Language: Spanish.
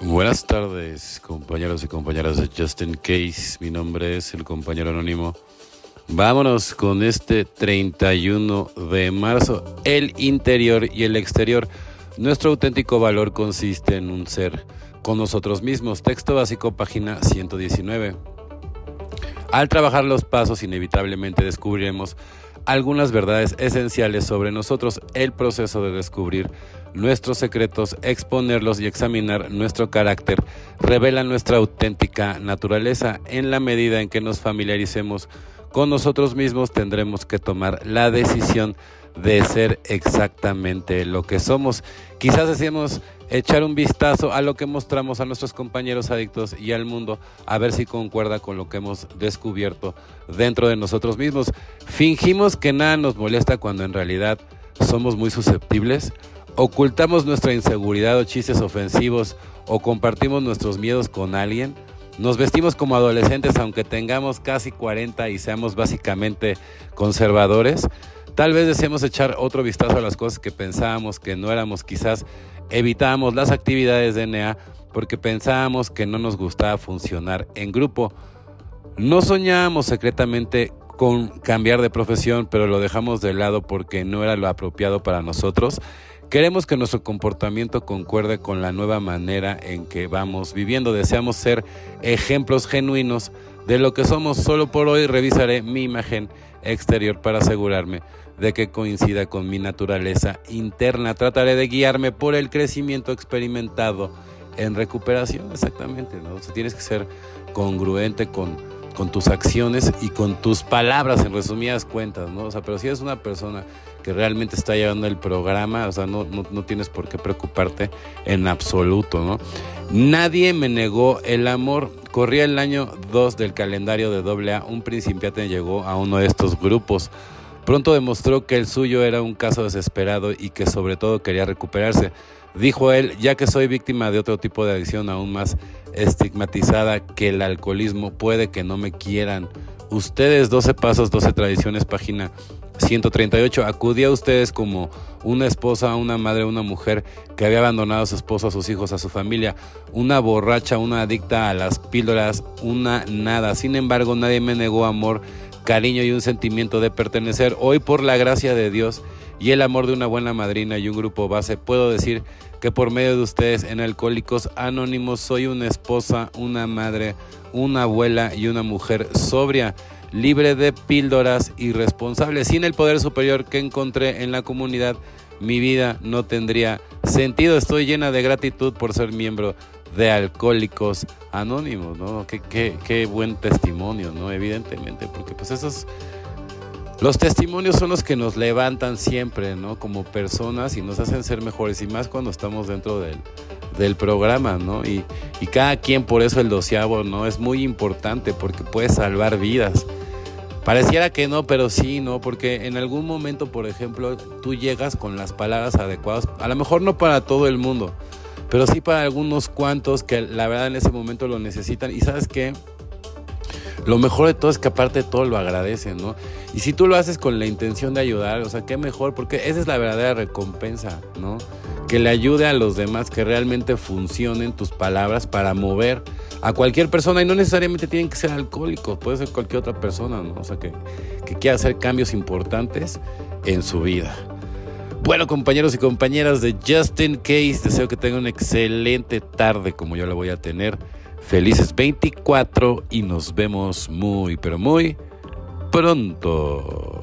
Buenas tardes, compañeros y compañeras de Justin Case. Mi nombre es el compañero anónimo. Vámonos con este 31 de marzo. El interior y el exterior. Nuestro auténtico valor consiste en un ser con nosotros mismos. Texto básico, página 119. Al trabajar los pasos, inevitablemente descubriremos algunas verdades esenciales sobre nosotros, el proceso de descubrir nuestros secretos, exponerlos y examinar nuestro carácter revela nuestra auténtica naturaleza. En la medida en que nos familiaricemos con nosotros mismos, tendremos que tomar la decisión de ser exactamente lo que somos. Quizás decimos echar un vistazo a lo que mostramos a nuestros compañeros adictos y al mundo, a ver si concuerda con lo que hemos descubierto dentro de nosotros mismos. Fingimos que nada nos molesta cuando en realidad somos muy susceptibles. Ocultamos nuestra inseguridad o chistes ofensivos o compartimos nuestros miedos con alguien. Nos vestimos como adolescentes aunque tengamos casi 40 y seamos básicamente conservadores. Tal vez deseemos echar otro vistazo a las cosas que pensábamos que no éramos, quizás evitábamos las actividades de NEA porque pensábamos que no nos gustaba funcionar en grupo. No soñábamos secretamente con cambiar de profesión, pero lo dejamos de lado porque no era lo apropiado para nosotros. Queremos que nuestro comportamiento concuerde con la nueva manera en que vamos viviendo. Deseamos ser ejemplos genuinos de lo que somos. Solo por hoy revisaré mi imagen exterior para asegurarme de que coincida con mi naturaleza interna. Trataré de guiarme por el crecimiento experimentado en recuperación, exactamente, ¿no? O tienes que ser congruente con, con tus acciones y con tus palabras, en resumidas cuentas, ¿no? O sea, pero si eres una persona que realmente está llevando el programa, o sea, no, no, no tienes por qué preocuparte en absoluto, ¿no? Nadie me negó el amor. Corría el año 2 del calendario de AA, un principiante llegó a uno de estos grupos. Pronto demostró que el suyo era un caso desesperado y que sobre todo quería recuperarse. Dijo él, ya que soy víctima de otro tipo de adicción aún más estigmatizada que el alcoholismo, puede que no me quieran. Ustedes, 12 pasos, 12 tradiciones, página 138. Acudía a ustedes como una esposa, una madre, una mujer que había abandonado a su esposo, a sus hijos, a su familia, una borracha, una adicta a las píldoras, una nada. Sin embargo, nadie me negó amor cariño y un sentimiento de pertenecer. Hoy por la gracia de Dios y el amor de una buena madrina y un grupo base, puedo decir que por medio de ustedes en Alcohólicos Anónimos soy una esposa, una madre, una abuela y una mujer sobria, libre de píldoras y responsable. Sin el poder superior que encontré en la comunidad, mi vida no tendría sentido. Estoy llena de gratitud por ser miembro de Alcohólicos Anónimos, ¿no? Qué, qué, qué buen testimonio, ¿no? Evidentemente, porque pues esos... Los testimonios son los que nos levantan siempre, ¿no? Como personas y nos hacen ser mejores y más cuando estamos dentro del, del programa, ¿no? Y, y, cada quien, por eso el doceavo, ¿no? Es muy importante porque puede salvar vidas. Pareciera que no, pero sí, ¿no? Porque en algún momento, por ejemplo, tú llegas con las palabras adecuadas, a lo mejor no para todo el mundo, pero sí para algunos cuantos que la verdad en ese momento lo necesitan. Y sabes qué? Lo mejor de todo es que aparte de todo lo agradecen, ¿no? Y si tú lo haces con la intención de ayudar, o sea, qué mejor, porque esa es la verdadera recompensa, ¿no? Que le ayude a los demás, que realmente funcionen tus palabras para mover a cualquier persona y no necesariamente tienen que ser alcohólicos, puede ser cualquier otra persona, ¿no? O sea, que, que quiera hacer cambios importantes en su vida. Bueno, compañeros y compañeras de Justin Case, deseo que tengan una excelente tarde como yo la voy a tener. Felices 24 y nos vemos muy, pero muy pronto.